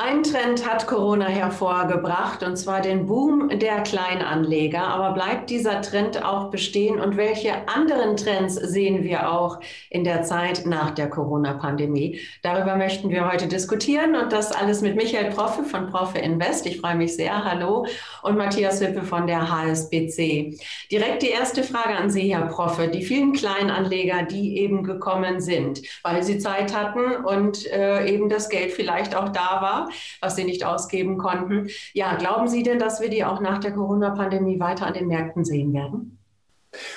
Ein Trend hat Corona hervorgebracht, und zwar den Boom der Kleinanleger. Aber bleibt dieser Trend auch bestehen? Und welche anderen Trends sehen wir auch in der Zeit nach der Corona-Pandemie? Darüber möchten wir heute diskutieren und das alles mit Michael Proffe von Proffe Invest. Ich freue mich sehr. Hallo. Und Matthias Wippe von der HSBC. Direkt die erste Frage an Sie, Herr Proffe. Die vielen Kleinanleger, die eben gekommen sind, weil sie Zeit hatten und äh, eben das Geld vielleicht auch da war was sie nicht ausgeben konnten. Ja, glauben Sie denn, dass wir die auch nach der Corona-Pandemie weiter an den Märkten sehen werden?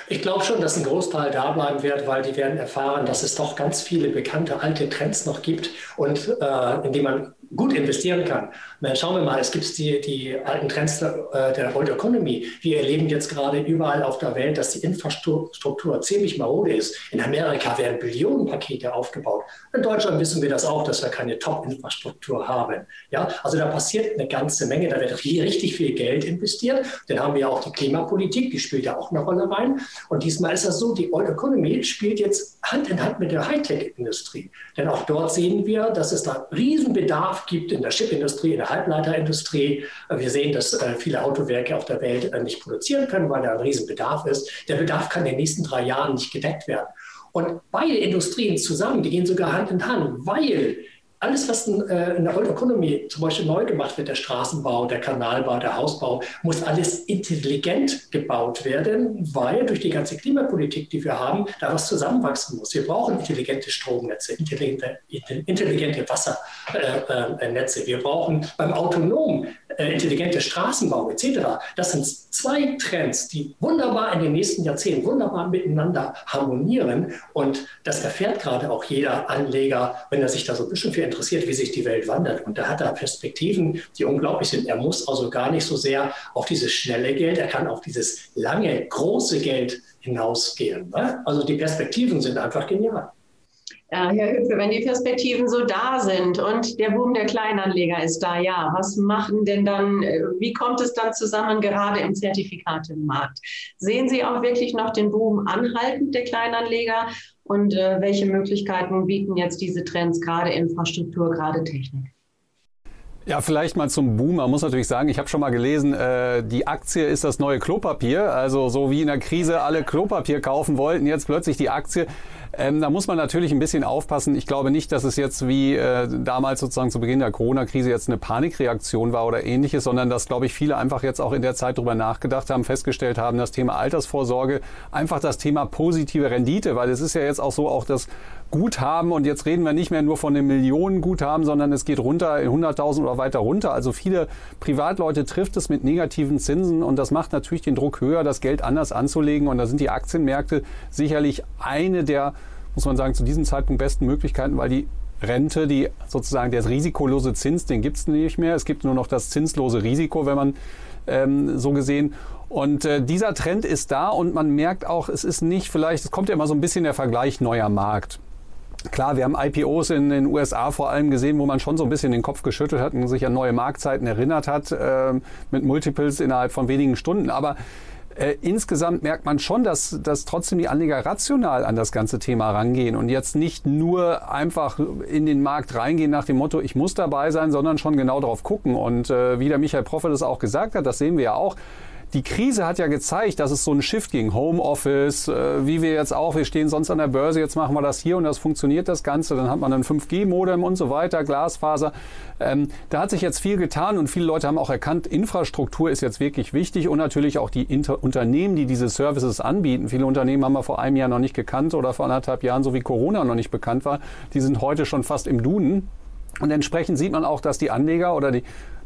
Ich glaube schon, dass ein Großteil da bleiben wird, weil die werden erfahren, dass es doch ganz viele bekannte alte Trends noch gibt und äh, in die man gut investieren kann. Dann schauen wir mal, es gibt die, die alten Trends der, äh, der World Economy. Wir erleben jetzt gerade überall auf der Welt, dass die Infrastruktur ziemlich marode ist. In Amerika werden Billionenpakete aufgebaut. In Deutschland wissen wir das auch, dass wir keine Top-Infrastruktur haben. Ja, also da passiert eine ganze Menge. Da wird richtig viel Geld investiert. Dann haben wir auch die Klimapolitik, die spielt ja auch eine Rolle rein. Und diesmal ist das so, die World Economy spielt jetzt Hand in Hand mit der Hightech-Industrie. Denn auch dort sehen wir, dass es da Riesenbedarf gibt in der Chipindustrie, in der Halbleiterindustrie. Wir sehen, dass äh, viele Autowerke auf der Welt äh, nicht produzieren können, weil da ein Riesenbedarf ist. Der Bedarf kann in den nächsten drei Jahren nicht gedeckt werden. Und beide Industrien zusammen, die gehen sogar Hand in Hand, weil alles, was in, äh, in der Old Economy zum Beispiel neu gemacht wird, der Straßenbau, der Kanalbau, der Hausbau, muss alles intelligent gebaut werden, weil durch die ganze Klimapolitik, die wir haben, da was zusammenwachsen muss. Wir brauchen intelligente Stromnetze, intelligente, intelligente Wassernetze. Äh, äh, wir brauchen beim Autonom äh, intelligente Straßenbau etc. Das sind zwei Trends, die wunderbar in den nächsten Jahrzehnten wunderbar miteinander harmonieren. Und das erfährt gerade auch jeder Anleger, wenn er sich da so ein bisschen für interessiert, wie sich die Welt wandert. Und da hat er Perspektiven, die unglaublich sind. Er muss also gar nicht so sehr auf dieses schnelle Geld, er kann auf dieses lange, große Geld hinausgehen. Ne? Also die Perspektiven sind einfach genial. Herr Hüpfe, wenn die Perspektiven so da sind und der Boom der Kleinanleger ist da, ja, was machen denn dann, äh, wie kommt es dann zusammen gerade im Zertifikatemarkt? Sehen Sie auch wirklich noch den Boom anhaltend der Kleinanleger und äh, welche Möglichkeiten bieten jetzt diese Trends, gerade Infrastruktur, gerade Technik? Ja, vielleicht mal zum Boom. Man muss natürlich sagen, ich habe schon mal gelesen, äh, die Aktie ist das neue Klopapier. Also so wie in der Krise alle Klopapier kaufen wollten, jetzt plötzlich die Aktie. Ähm, da muss man natürlich ein bisschen aufpassen. Ich glaube nicht, dass es jetzt wie äh, damals sozusagen zu Beginn der Corona-Krise jetzt eine Panikreaktion war oder ähnliches, sondern dass, glaube ich, viele einfach jetzt auch in der Zeit darüber nachgedacht haben, festgestellt haben, das Thema Altersvorsorge, einfach das Thema positive Rendite, weil es ist ja jetzt auch so, auch das Guthaben und jetzt reden wir nicht mehr nur von einem Millionenguthaben, sondern es geht runter in 100.000 oder weiter runter. Also viele Privatleute trifft es mit negativen Zinsen und das macht natürlich den Druck höher, das Geld anders anzulegen und da sind die Aktienmärkte sicherlich eine der muss man sagen, zu diesem Zeitpunkt besten Möglichkeiten, weil die Rente, die sozusagen der risikolose Zins, den gibt es nicht mehr. Es gibt nur noch das zinslose Risiko, wenn man ähm, so gesehen. Und äh, dieser Trend ist da und man merkt auch, es ist nicht vielleicht, es kommt ja immer so ein bisschen der Vergleich neuer Markt. Klar, wir haben IPOs in den USA vor allem gesehen, wo man schon so ein bisschen den Kopf geschüttelt hat und sich an neue Marktzeiten erinnert hat, äh, mit Multiples innerhalb von wenigen Stunden. Aber äh, insgesamt merkt man schon, dass, dass trotzdem die Anleger rational an das ganze Thema rangehen und jetzt nicht nur einfach in den Markt reingehen nach dem Motto, ich muss dabei sein, sondern schon genau drauf gucken. Und äh, wie der Michael Proffe das auch gesagt hat, das sehen wir ja auch, die Krise hat ja gezeigt, dass es so einen Shift ging. Homeoffice, äh, wie wir jetzt auch, wir stehen sonst an der Börse, jetzt machen wir das hier und das funktioniert das Ganze. Dann hat man ein 5G-Modem und so weiter, Glasfaser. Ähm, da hat sich jetzt viel getan und viele Leute haben auch erkannt, Infrastruktur ist jetzt wirklich wichtig und natürlich auch die Inter Unternehmen, die diese Services anbieten. Viele Unternehmen haben wir vor einem Jahr noch nicht gekannt oder vor anderthalb Jahren, so wie Corona noch nicht bekannt war. Die sind heute schon fast im Duden. Und entsprechend sieht man auch, dass die Anleger oder die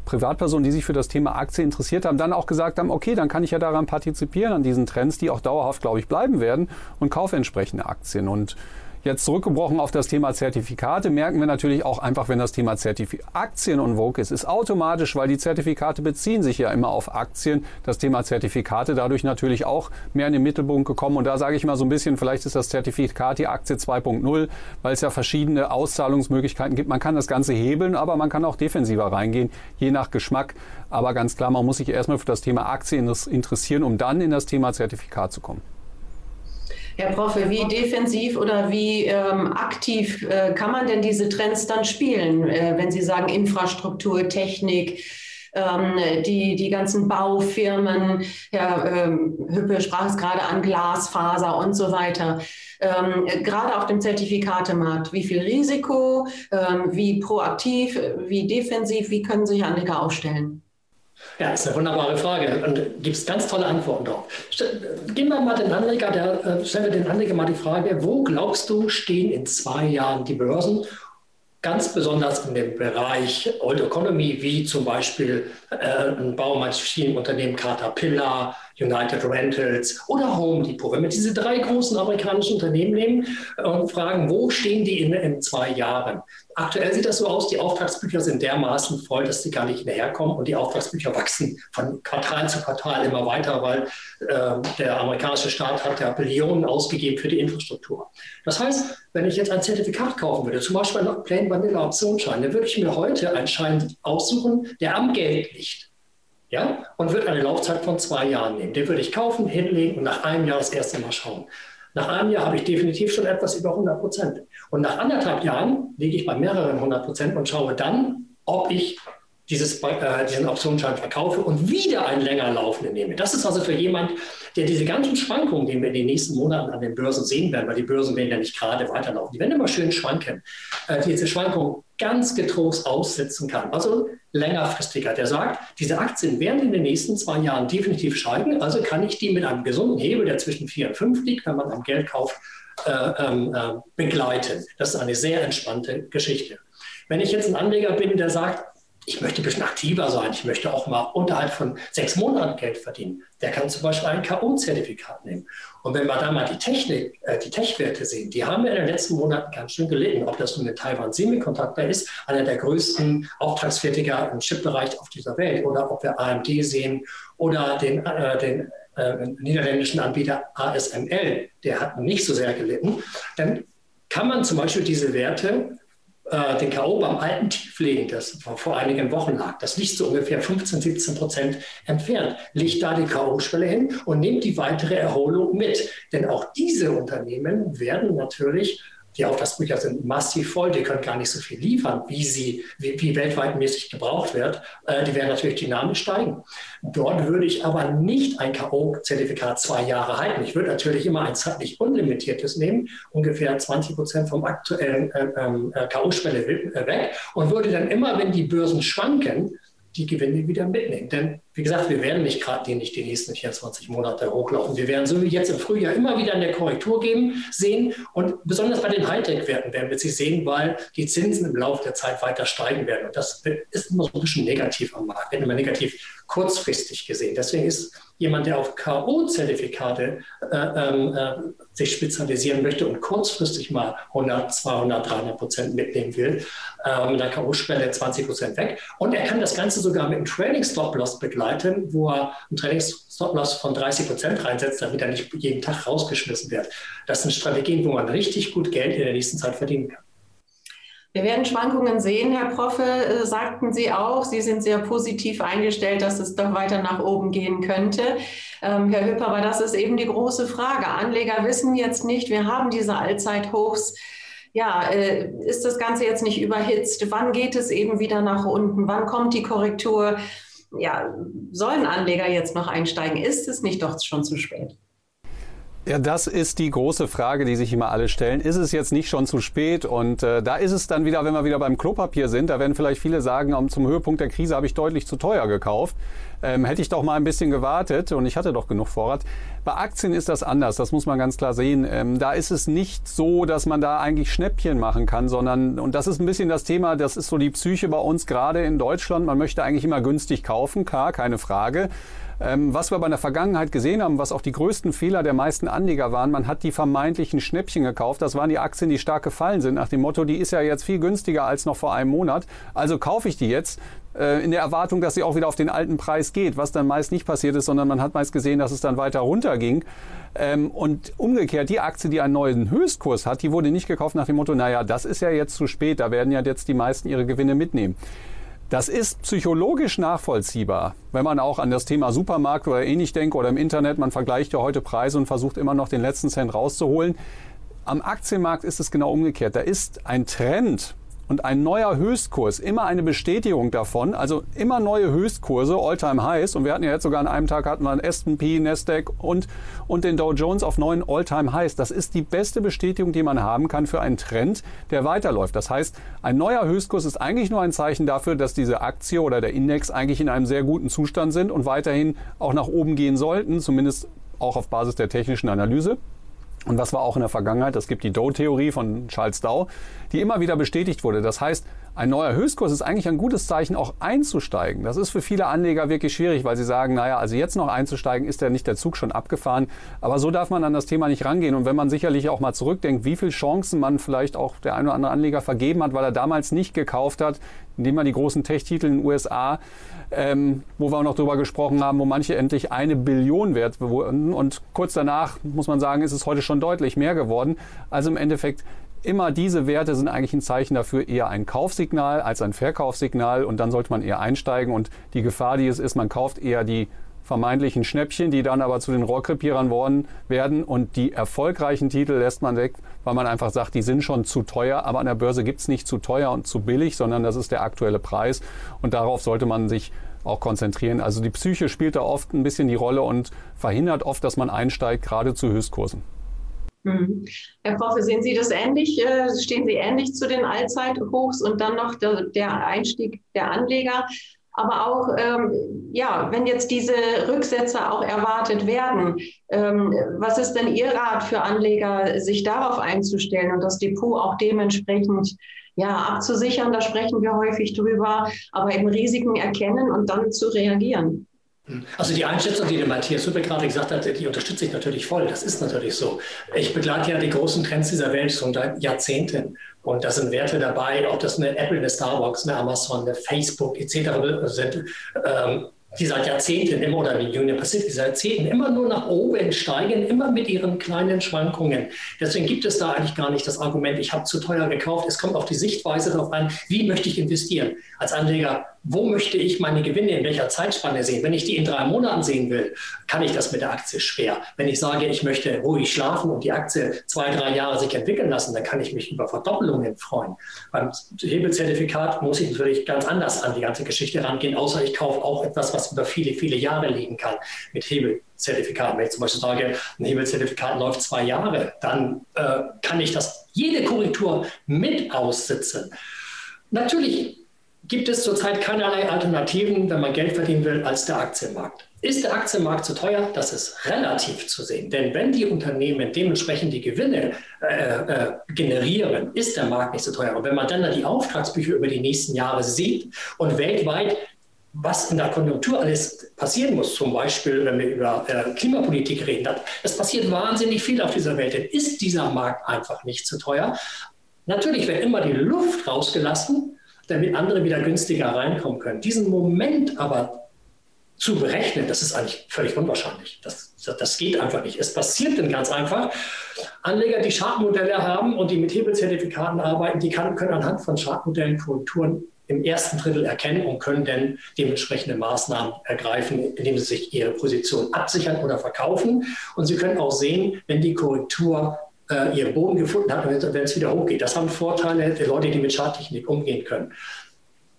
Privatpersonen, die sich für das Thema Aktie interessiert haben, dann auch gesagt haben, okay, dann kann ich ja daran partizipieren, an diesen Trends, die auch dauerhaft, glaube ich, bleiben werden und kaufe entsprechende Aktien. Und Jetzt zurückgebrochen auf das Thema Zertifikate merken wir natürlich auch einfach, wenn das Thema Zertif Aktien und Vogue ist, ist automatisch, weil die Zertifikate beziehen sich ja immer auf Aktien, das Thema Zertifikate dadurch natürlich auch mehr in den Mittelpunkt gekommen. Und da sage ich mal so ein bisschen, vielleicht ist das Zertifikat die Aktie 2.0, weil es ja verschiedene Auszahlungsmöglichkeiten gibt. Man kann das Ganze hebeln, aber man kann auch defensiver reingehen, je nach Geschmack. Aber ganz klar, man muss sich erstmal für das Thema Aktien interessieren, um dann in das Thema Zertifikat zu kommen. Herr Proffe, wie defensiv oder wie ähm, aktiv äh, kann man denn diese Trends dann spielen, äh, wenn Sie sagen Infrastruktur, Technik, ähm, die, die ganzen Baufirmen, Herr ähm, Hüppe sprach es gerade an Glasfaser und so weiter. Ähm, gerade auf dem Zertifikatemarkt, wie viel Risiko, ähm, wie proaktiv, wie defensiv, wie können sich Anleger aufstellen? Ja, ist eine wunderbare Frage und gibt es ganz tolle Antworten darauf. Gehen wir mal den Anleger, der, äh, stellen wir den Anleger mal die Frage, wo glaubst du stehen in zwei Jahren die Börsen ganz besonders in dem Bereich Old Economy, wie zum Beispiel äh, ein Baumaschinenunternehmen Caterpillar, United Rentals oder Home Depot. Wenn wir diese drei großen amerikanischen Unternehmen nehmen und fragen, wo stehen die in, in zwei Jahren? Aktuell sieht das so aus, die Auftragsbücher sind dermaßen voll, dass sie gar nicht hinterherkommen und die Auftragsbücher wachsen von Quartal zu Quartal immer weiter, weil äh, der amerikanische Staat hat ja Billionen ausgegeben für die Infrastruktur. Das heißt, wenn ich jetzt ein Zertifikat kaufen würde, zum Beispiel einen Plain Vanilla Optionsschein, dann würde ich mir heute einen Schein aussuchen, der am Geld liegt ja, und wird eine Laufzeit von zwei Jahren nehmen. Den würde ich kaufen, hinlegen und nach einem Jahr das erste Mal schauen. Nach einem Jahr habe ich definitiv schon etwas über 100 Prozent. Und nach anderthalb Jahren liege ich bei mehreren 100 Prozent und schaue dann, ob ich dieses, äh, diesen Optionsschein verkaufe und wieder einen länger laufenden nehme. Das ist also für jemand, der diese ganzen Schwankungen, die wir in den nächsten Monaten an den Börsen sehen werden, weil die Börsen werden ja nicht gerade weiterlaufen, die werden immer schön schwanken, äh, diese Schwankungen ganz getrost aussitzen kann. Also längerfristiger. Der sagt, diese Aktien werden in den nächsten zwei Jahren definitiv steigen, also kann ich die mit einem gesunden Hebel, der zwischen 4 und 5 liegt, wenn man am Geld kauft, äh, ähm, äh, begleiten. Das ist eine sehr entspannte Geschichte. Wenn ich jetzt ein Anleger bin, der sagt, ich möchte ein bisschen aktiver sein, ich möchte auch mal unterhalb von sechs Monaten Geld verdienen. Der kann zum Beispiel ein K.O.-Zertifikat nehmen. Und wenn wir da mal die Technik, äh, die Tech-Werte sehen, die haben wir in den letzten Monaten ganz schön gelitten. Ob das nun mit Taiwan Semiconductor ist, einer der größten Auftragsfertiger im Chip-Bereich auf dieser Welt, oder ob wir AMD sehen oder den, äh, den äh, niederländischen Anbieter ASML, der hat nicht so sehr gelitten, dann kann man zum Beispiel diese Werte äh, den K.O. beim alten Tief legen, das vor einigen Wochen lag. Das liegt so ungefähr 15, 17 Prozent entfernt. Legt da die K.O.-Schwelle hin und nimmt die weitere Erholung mit. Denn auch diese Unternehmen werden natürlich die Auftragsbücher sind massiv voll, die können gar nicht so viel liefern, wie sie, wie, wie weltweit mäßig gebraucht wird. Äh, die werden natürlich dynamisch steigen. Dort würde ich aber nicht ein K.O.-Zertifikat zwei Jahre halten. Ich würde natürlich immer ein zeitlich unlimitiertes nehmen, ungefähr 20 Prozent vom aktuellen äh, ähm, äh, K.O.-Schwelle äh, weg und würde dann immer, wenn die Börsen schwanken, die Gewinne wieder mitnehmen. Denn wie gesagt, wir werden nicht gerade nicht die nächsten 24 Monate hochlaufen. Wir werden so wie jetzt im Frühjahr immer wieder eine Korrektur geben, sehen. Und besonders bei den Hightech-Werten werden wir sie sehen, weil die Zinsen im Laufe der Zeit weiter steigen werden. Und das ist immer so ein bisschen negativ am Markt, wird immer negativ kurzfristig gesehen. Deswegen ist jemand, der auf K.O.-Zertifikate äh, ähm, äh, sich spezialisieren möchte und kurzfristig mal 100, 200, 300 Prozent mitnehmen will, äh, mit der K.O.-Schwelle 20 Prozent weg. Und er kann das Ganze sogar mit einem Training-Stop-Loss begleiten, wo er einen Training-Stop-Loss von 30 Prozent reinsetzt, damit er nicht jeden Tag rausgeschmissen wird. Das sind Strategien, wo man richtig gut Geld in der nächsten Zeit verdienen kann. Wir werden Schwankungen sehen, Herr Proffe, äh, sagten Sie auch. Sie sind sehr positiv eingestellt, dass es doch weiter nach oben gehen könnte. Ähm, Herr Hüpper, aber das ist eben die große Frage. Anleger wissen jetzt nicht, wir haben diese Allzeithochs. Ja, äh, ist das Ganze jetzt nicht überhitzt? Wann geht es eben wieder nach unten? Wann kommt die Korrektur? Ja, sollen Anleger jetzt noch einsteigen? Ist es nicht doch schon zu spät? Ja, das ist die große Frage, die sich immer alle stellen. Ist es jetzt nicht schon zu spät? Und äh, da ist es dann wieder, wenn wir wieder beim Klopapier sind, da werden vielleicht viele sagen, um, zum Höhepunkt der Krise habe ich deutlich zu teuer gekauft. Ähm, hätte ich doch mal ein bisschen gewartet und ich hatte doch genug Vorrat. Bei Aktien ist das anders, das muss man ganz klar sehen. Ähm, da ist es nicht so, dass man da eigentlich Schnäppchen machen kann, sondern, und das ist ein bisschen das Thema, das ist so die Psyche bei uns gerade in Deutschland. Man möchte eigentlich immer günstig kaufen, klar, keine Frage. Ähm, was wir aber in der Vergangenheit gesehen haben, was auch die größten Fehler der meisten Anleger waren, man hat die vermeintlichen Schnäppchen gekauft. Das waren die Aktien, die stark gefallen sind, nach dem Motto, die ist ja jetzt viel günstiger als noch vor einem Monat. Also kaufe ich die jetzt äh, in der Erwartung, dass sie auch wieder auf den alten Preis geht, was dann meist nicht passiert ist, sondern man hat meist gesehen, dass es dann weiter runterging. Ähm, und umgekehrt, die Aktie, die einen neuen Höchstkurs hat, die wurde nicht gekauft nach dem Motto, naja, das ist ja jetzt zu spät, da werden ja jetzt die meisten ihre Gewinne mitnehmen. Das ist psychologisch nachvollziehbar, wenn man auch an das Thema Supermarkt oder ähnlich denkt oder im Internet, man vergleicht ja heute Preise und versucht immer noch den letzten Cent rauszuholen. Am Aktienmarkt ist es genau umgekehrt. Da ist ein Trend, und ein neuer Höchstkurs, immer eine Bestätigung davon, also immer neue Höchstkurse, All-Time Highs. Und wir hatten ja jetzt sogar an einem Tag hatten wir einen S&P, Nasdaq und, und den Dow Jones auf neuen All-Time Highs. Das ist die beste Bestätigung, die man haben kann für einen Trend, der weiterläuft. Das heißt, ein neuer Höchstkurs ist eigentlich nur ein Zeichen dafür, dass diese Aktie oder der Index eigentlich in einem sehr guten Zustand sind und weiterhin auch nach oben gehen sollten, zumindest auch auf Basis der technischen Analyse. Und was war auch in der Vergangenheit? Es gibt die Dow-Theorie von Charles Dow, die immer wieder bestätigt wurde. Das heißt, ein neuer Höchstkurs ist eigentlich ein gutes Zeichen, auch einzusteigen. Das ist für viele Anleger wirklich schwierig, weil sie sagen, naja, also jetzt noch einzusteigen, ist ja nicht der Zug schon abgefahren. Aber so darf man an das Thema nicht rangehen. Und wenn man sicherlich auch mal zurückdenkt, wie viele Chancen man vielleicht auch der ein oder andere Anleger vergeben hat, weil er damals nicht gekauft hat, indem man die großen Tech-Titel in den USA, ähm, wo wir auch noch drüber gesprochen haben, wo manche endlich eine Billion wert wurden. Und kurz danach, muss man sagen, ist es heute schon deutlich mehr geworden. Also im Endeffekt immer diese Werte sind eigentlich ein Zeichen dafür, eher ein Kaufsignal als ein Verkaufssignal. Und dann sollte man eher einsteigen. Und die Gefahr, die es ist, man kauft eher die vermeintlichen Schnäppchen, die dann aber zu den Rohrkrepierern werden. Und die erfolgreichen Titel lässt man weg, weil man einfach sagt, die sind schon zu teuer, aber an der Börse gibt es nicht zu teuer und zu billig, sondern das ist der aktuelle Preis. Und darauf sollte man sich auch konzentrieren. Also die Psyche spielt da oft ein bisschen die Rolle und verhindert oft, dass man einsteigt, gerade zu Höchstkursen. Mhm. Herr Proffe, sehen Sie das ähnlich? Äh, stehen Sie ähnlich zu den Allzeithochs und dann noch der, der Einstieg der Anleger? Aber auch, ähm, ja, wenn jetzt diese Rücksätze auch erwartet werden, ähm, was ist denn Ihr Rat für Anleger, sich darauf einzustellen und das Depot auch dementsprechend ja, abzusichern? Da sprechen wir häufig drüber, aber eben Risiken erkennen und dann zu reagieren. Also die Einschätzung, die der Matthias Hüppe gerade gesagt hat, die unterstütze ich natürlich voll. Das ist natürlich so. Ich begleite ja die großen Trends dieser Welt schon seit Jahrzehnten. Und da sind Werte dabei, ob das eine Apple, eine Starbucks, eine Amazon, eine Facebook etc. sind. Ähm, die seit Jahrzehnten immer, oder die Union Pacific seit Jahrzehnten immer nur nach oben steigen, immer mit ihren kleinen Schwankungen. Deswegen gibt es da eigentlich gar nicht das Argument, ich habe zu teuer gekauft. Es kommt auf die Sichtweise darauf an, wie möchte ich investieren. Als Anleger wo möchte ich meine Gewinne in welcher Zeitspanne sehen? Wenn ich die in drei Monaten sehen will, kann ich das mit der Aktie schwer. Wenn ich sage, ich möchte ruhig schlafen und die Aktie zwei, drei Jahre sich entwickeln lassen, dann kann ich mich über Verdoppelungen freuen. Beim Hebelzertifikat muss ich natürlich ganz anders an die ganze Geschichte rangehen, außer ich kaufe auch etwas, was über viele, viele Jahre liegen kann mit Hebelzertifikaten. Wenn ich zum Beispiel sage, ein Hebelzertifikat läuft zwei Jahre, dann äh, kann ich das jede Korrektur mit aussitzen. Natürlich gibt es zurzeit keinerlei Alternativen, wenn man Geld verdienen will, als der Aktienmarkt. Ist der Aktienmarkt zu teuer? Das ist relativ zu sehen. Denn wenn die Unternehmen dementsprechend die Gewinne äh, äh, generieren, ist der Markt nicht so teuer. Und wenn man dann die Auftragsbücher über die nächsten Jahre sieht und weltweit was in der Konjunktur alles passieren muss, zum Beispiel, wenn wir über äh, Klimapolitik reden, es passiert wahnsinnig viel auf dieser Welt, dann ist dieser Markt einfach nicht zu teuer. Natürlich wird immer die Luft rausgelassen, damit andere wieder günstiger reinkommen können. Diesen Moment aber zu berechnen, das ist eigentlich völlig unwahrscheinlich. Das, das geht einfach nicht. Es passiert dann ganz einfach. Anleger, die Chartmodelle haben und die mit Hebelzertifikaten arbeiten, die kann, können anhand von Chartmodellen Korrekturen im ersten Drittel erkennen und können dann dementsprechende Maßnahmen ergreifen, indem sie sich ihre Position absichern oder verkaufen. Und sie können auch sehen, wenn die Korrektur äh, ihren Boden gefunden hat wenn es wieder hochgeht. Das haben Vorteile der Leute, die mit Charttechnik umgehen können.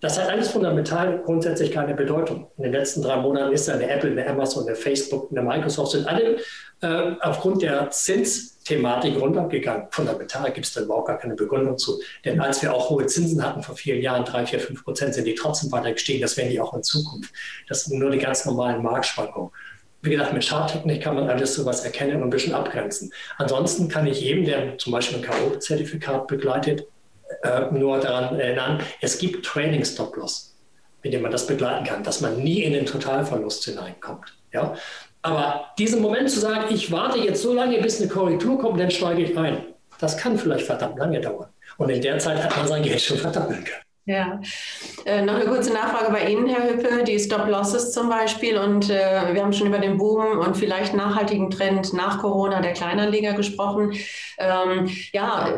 Das hat alles fundamental grundsätzlich keine Bedeutung. In den letzten drei Monaten ist eine Apple, eine Amazon, eine Facebook, eine Microsoft sind alle äh, aufgrund der Zinsthematik runtergegangen. Fundamental gibt es da überhaupt gar keine Begründung zu. Denn als wir auch hohe Zinsen hatten vor vielen Jahren, drei, vier, fünf Prozent, sind die trotzdem weiter gestiegen. Das werden die auch in Zukunft. Das sind nur die ganz normalen Marktschwankungen wie gesagt, mit Charttechnik kann man alles sowas erkennen und ein bisschen abgrenzen. Ansonsten kann ich jedem, der zum Beispiel ein K.O.-Zertifikat begleitet, äh, nur daran erinnern, es gibt Training Stop Loss, mit dem man das begleiten kann, dass man nie in den Totalverlust hineinkommt. Ja? Aber diesen Moment zu sagen, ich warte jetzt so lange, bis eine Korrektur kommt, dann steige ich ein, das kann vielleicht verdammt lange dauern. Und in der Zeit hat man sein Geld schon verdoppeln können. Ja, äh, noch eine kurze Nachfrage bei Ihnen, Herr Hüppe, die Stop-Losses zum Beispiel. Und äh, wir haben schon über den Boom und vielleicht nachhaltigen Trend nach Corona der Kleinanleger gesprochen. Ähm, ja,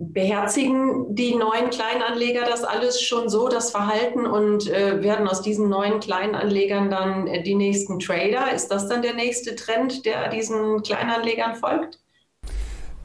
beherzigen die neuen Kleinanleger das alles schon so, das Verhalten, und äh, werden aus diesen neuen Kleinanlegern dann die nächsten Trader? Ist das dann der nächste Trend, der diesen Kleinanlegern folgt?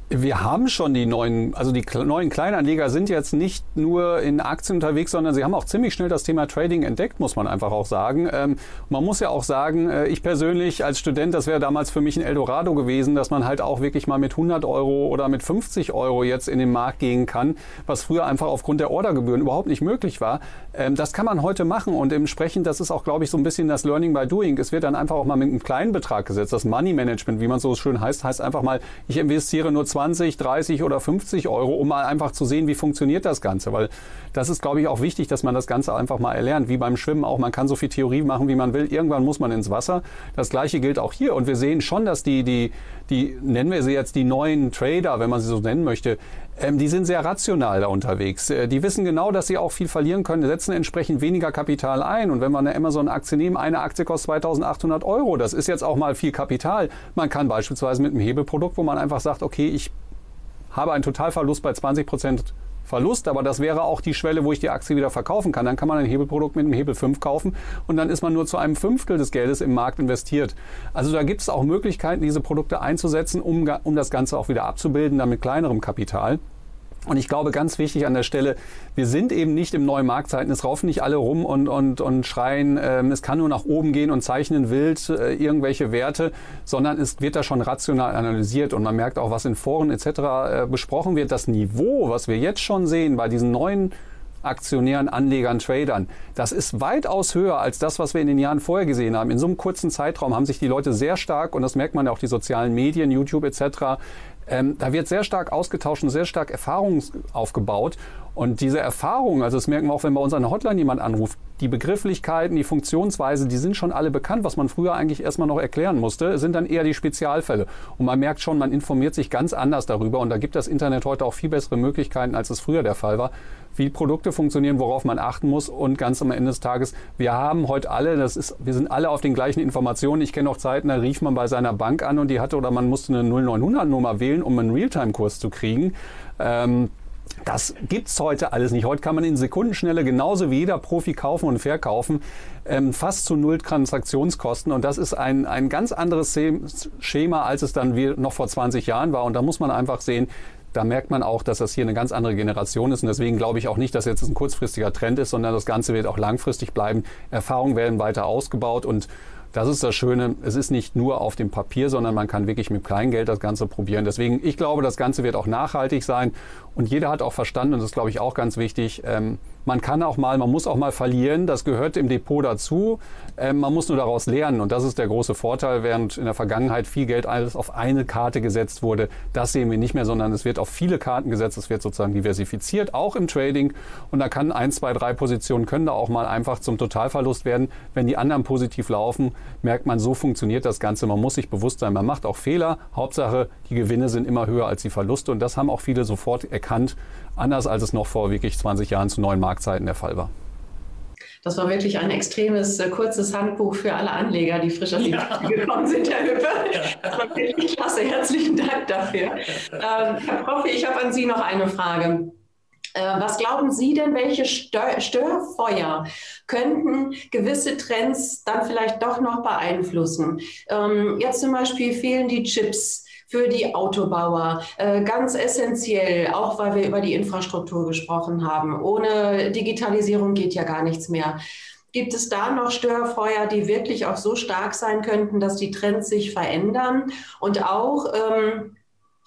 Wir haben schon die neuen, also die neuen Kleinanleger sind jetzt nicht nur in Aktien unterwegs, sondern sie haben auch ziemlich schnell das Thema Trading entdeckt, muss man einfach auch sagen. Ähm, man muss ja auch sagen, äh, ich persönlich als Student, das wäre damals für mich ein Eldorado gewesen, dass man halt auch wirklich mal mit 100 Euro oder mit 50 Euro jetzt in den Markt gehen kann, was früher einfach aufgrund der Ordergebühren überhaupt nicht möglich war. Ähm, das kann man heute machen und entsprechend, das ist auch, glaube ich, so ein bisschen das Learning by Doing. Es wird dann einfach auch mal mit einem kleinen Betrag gesetzt. Das Money Management, wie man so schön heißt, heißt einfach mal, ich investiere nur 20, 30 oder 50 Euro, um mal einfach zu sehen, wie funktioniert das Ganze. Weil das ist, glaube ich, auch wichtig, dass man das Ganze einfach mal erlernt. Wie beim Schwimmen auch. Man kann so viel Theorie machen, wie man will. Irgendwann muss man ins Wasser. Das Gleiche gilt auch hier. Und wir sehen schon, dass die, die, die, nennen wir sie jetzt die neuen Trader, wenn man sie so nennen möchte, ähm, die sind sehr rational da unterwegs. Äh, die wissen genau, dass sie auch viel verlieren können, setzen entsprechend weniger Kapital ein. Und wenn wir eine Amazon-Aktie nehmen, eine Aktie kostet 2800 Euro. Das ist jetzt auch mal viel Kapital. Man kann beispielsweise mit einem Hebelprodukt, wo man einfach sagt, okay, ich habe einen Totalverlust bei 20 Prozent Verlust, aber das wäre auch die Schwelle, wo ich die Aktie wieder verkaufen kann. Dann kann man ein Hebelprodukt mit einem Hebel 5 kaufen und dann ist man nur zu einem Fünftel des Geldes im Markt investiert. Also da gibt es auch Möglichkeiten, diese Produkte einzusetzen, um, um das Ganze auch wieder abzubilden, dann mit kleinerem Kapital. Und ich glaube, ganz wichtig an der Stelle, wir sind eben nicht im neuen Marktzeiten. Es raufen nicht alle rum und, und, und schreien, ähm, es kann nur nach oben gehen und zeichnen wild äh, irgendwelche Werte, sondern es wird da schon rational analysiert und man merkt auch, was in Foren etc. Äh, besprochen wird. Das Niveau, was wir jetzt schon sehen bei diesen neuen Aktionären, Anlegern, Tradern. Das ist weitaus höher als das, was wir in den Jahren vorher gesehen haben. In so einem kurzen Zeitraum haben sich die Leute sehr stark, und das merkt man ja auch die sozialen Medien, YouTube etc., ähm, da wird sehr stark ausgetauscht und sehr stark Erfahrung aufgebaut. Und diese Erfahrung, also das merken wir auch, wenn bei uns an der Hotline jemand anruft, die Begrifflichkeiten, die Funktionsweise, die sind schon alle bekannt. Was man früher eigentlich erstmal noch erklären musste, sind dann eher die Spezialfälle. Und man merkt schon, man informiert sich ganz anders darüber. Und da gibt das Internet heute auch viel bessere Möglichkeiten, als es früher der Fall war, wie Produkte funktionieren, worauf man achten muss. Und ganz am Ende des Tages, wir haben heute alle, das ist, wir sind alle auf den gleichen Informationen. Ich kenne auch Zeiten, da rief man bei seiner Bank an und die hatte oder man musste eine 0900-Nummer wählen, um einen Realtime-Kurs zu kriegen. Ähm, das gibt's heute alles nicht. Heute kann man in Sekundenschnelle genauso wie jeder Profi kaufen und verkaufen, ähm, fast zu null Transaktionskosten. Und das ist ein, ein ganz anderes Schema, als es dann wie noch vor 20 Jahren war. Und da muss man einfach sehen, da merkt man auch, dass das hier eine ganz andere Generation ist. Und deswegen glaube ich auch nicht, dass jetzt ein kurzfristiger Trend ist, sondern das Ganze wird auch langfristig bleiben. Erfahrungen werden weiter ausgebaut und das ist das Schöne. Es ist nicht nur auf dem Papier, sondern man kann wirklich mit Kleingeld das Ganze probieren. Deswegen, ich glaube, das Ganze wird auch nachhaltig sein. Und jeder hat auch verstanden, und das ist, glaube ich, auch ganz wichtig, ähm, man kann auch mal, man muss auch mal verlieren. Das gehört im Depot dazu. Ähm, man muss nur daraus lernen. Und das ist der große Vorteil, während in der Vergangenheit viel Geld alles auf eine Karte gesetzt wurde. Das sehen wir nicht mehr, sondern es wird auf viele Karten gesetzt. Es wird sozusagen diversifiziert, auch im Trading. Und da kann ein, zwei, drei Positionen können da auch mal einfach zum Totalverlust werden. Wenn die anderen positiv laufen, merkt man, so funktioniert das Ganze. Man muss sich bewusst sein, man macht auch Fehler. Hauptsache, die Gewinne sind immer höher als die Verluste. Und das haben auch viele sofort erkannt anders als es noch vor wirklich 20 Jahren zu neuen Marktzeiten der Fall war. Das war wirklich ein extremes, äh, kurzes Handbuch für alle Anleger, die frisch aus dem ja. gekommen sind, Herr Hüppe. Das war wirklich klasse. Herzlichen Dank dafür. Ähm, Herr Profi, ich habe an Sie noch eine Frage. Äh, was glauben Sie denn, welche Störfeuer könnten gewisse Trends dann vielleicht doch noch beeinflussen? Ähm, jetzt zum Beispiel fehlen die Chips für die Autobauer. Äh, ganz essentiell, auch weil wir über die Infrastruktur gesprochen haben. Ohne Digitalisierung geht ja gar nichts mehr. Gibt es da noch Störfeuer, die wirklich auch so stark sein könnten, dass die Trends sich verändern? Und auch ähm,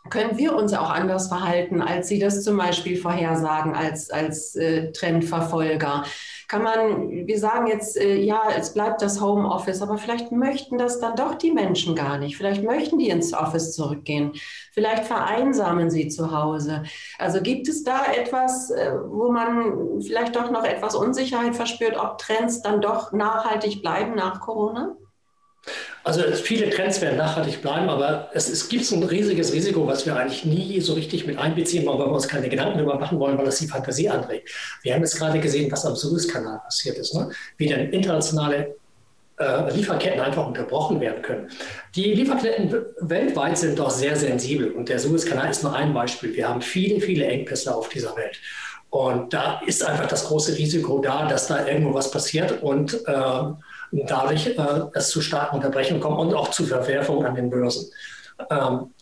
können wir uns auch anders verhalten, als Sie das zum Beispiel vorhersagen als, als äh, Trendverfolger? Kann man, wir sagen jetzt, äh, ja, es bleibt das Homeoffice, aber vielleicht möchten das dann doch die Menschen gar nicht. Vielleicht möchten die ins Office zurückgehen. Vielleicht vereinsamen sie zu Hause. Also gibt es da etwas, äh, wo man vielleicht doch noch etwas Unsicherheit verspürt, ob Trends dann doch nachhaltig bleiben nach Corona? Also viele Trends werden nachhaltig bleiben, aber es, es gibt ein riesiges Risiko, was wir eigentlich nie so richtig mit einbeziehen weil wir uns keine Gedanken darüber machen wollen, weil das die Fantasie anregt. Wir haben jetzt gerade gesehen, was am Suezkanal passiert ist, ne? wie dann internationale äh, Lieferketten einfach unterbrochen werden können. Die Lieferketten weltweit sind doch sehr sensibel und der Suezkanal ist nur ein Beispiel. Wir haben viele, viele Engpässe auf dieser Welt. Und da ist einfach das große Risiko da, dass da irgendwo was passiert und äh, dadurch äh, es zu starken Unterbrechungen kommt und auch zu Verwerfungen an den Börsen. Ähm,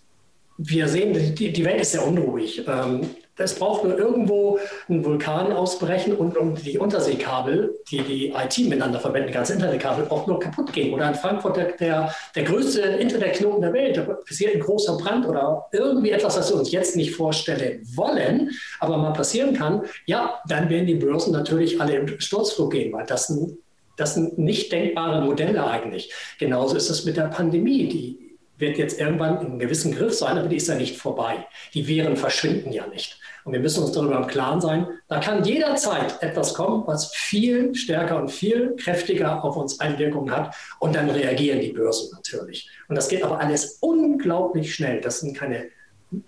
wir sehen, die, die Welt ist sehr unruhig. Ähm, es braucht nur irgendwo einen Vulkan ausbrechen und, und die Unterseekabel, die die IT miteinander verbinden, ganze Internetkabel, auch nur kaputt gehen. Oder in Frankfurt der, der, der größte Internetknoten der Welt, da passiert ein großer Brand oder irgendwie etwas, was wir uns jetzt nicht vorstellen wollen, aber mal passieren kann. Ja, dann werden die Börsen natürlich alle im Sturzflug gehen, weil das sind, das sind nicht denkbare Modelle eigentlich. Genauso ist es mit der Pandemie, die wird jetzt irgendwann in einem gewissen Griff sein, aber die ist ja nicht vorbei. Die Viren verschwinden ja nicht. Und wir müssen uns darüber im Klaren sein, da kann jederzeit etwas kommen, was viel stärker und viel kräftiger auf uns Einwirkungen hat. Und dann reagieren die Börsen natürlich. Und das geht aber alles unglaublich schnell. Das sind keine,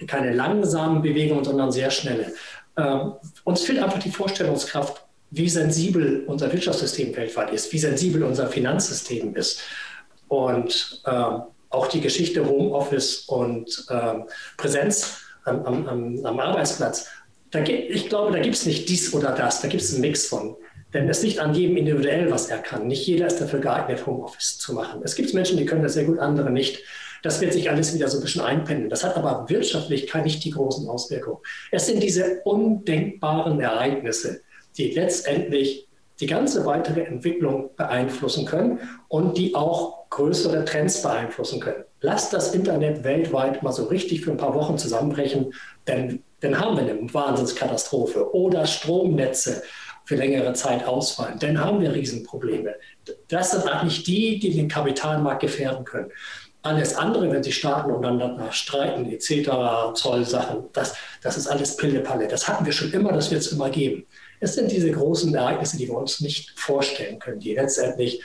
keine langsamen Bewegungen, sondern sehr schnelle. Ähm, uns fehlt einfach die Vorstellungskraft, wie sensibel unser Wirtschaftssystem weltweit ist, wie sensibel unser Finanzsystem ist. Und ähm, auch die Geschichte Homeoffice und ähm, Präsenz am, am, am, Arbeitsplatz. Da, ich glaube, da gibt es nicht dies oder das, da gibt es einen Mix von. Denn es liegt an jedem individuell, was er kann. Nicht jeder ist dafür geeignet, Homeoffice zu machen. Es gibt Menschen, die können das sehr gut, andere nicht. Das wird sich alles wieder so ein bisschen einpendeln. Das hat aber wirtschaftlich keine nicht die großen Auswirkungen. Es sind diese undenkbaren Ereignisse, die letztendlich die ganze weitere Entwicklung beeinflussen können und die auch größere Trends beeinflussen können. Lasst das Internet weltweit mal so richtig für ein paar Wochen zusammenbrechen, denn dann haben wir eine Wahnsinnskatastrophe oder Stromnetze für längere Zeit ausfallen, dann haben wir Riesenprobleme. Das sind eigentlich die, die den Kapitalmarkt gefährden können. Alles andere, wenn die Staaten untereinander streiten, etc., Zollsachen, das, das ist alles Pillepalle. Das hatten wir schon immer, das wird es immer geben. Es sind diese großen Ereignisse, die wir uns nicht vorstellen können, die letztendlich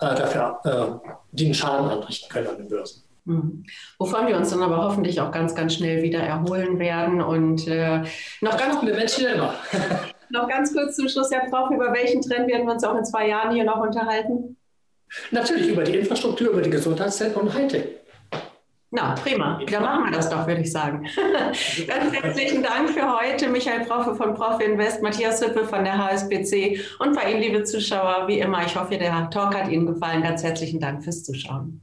äh, dafür äh, den Schaden anrichten können an den Börsen. Mhm. Wovon wir uns dann aber hoffentlich auch ganz, ganz schnell wieder erholen werden. Und äh, noch ganz Menschen immer. noch ganz kurz zum Schluss, Herr Prof, über welchen Trend werden wir uns auch in zwei Jahren hier noch unterhalten? Natürlich über die Infrastruktur, über die Gesundheitszentren und Hightech. Na, prima. Dann machen wir das doch, würde ich sagen. Ganz herzlichen Dank für heute. Michael Proffe von Prof Invest, Matthias Hüppe von der HSBC und bei Ihnen, liebe Zuschauer, wie immer, ich hoffe, der Talk hat Ihnen gefallen. Ganz herzlichen Dank fürs Zuschauen.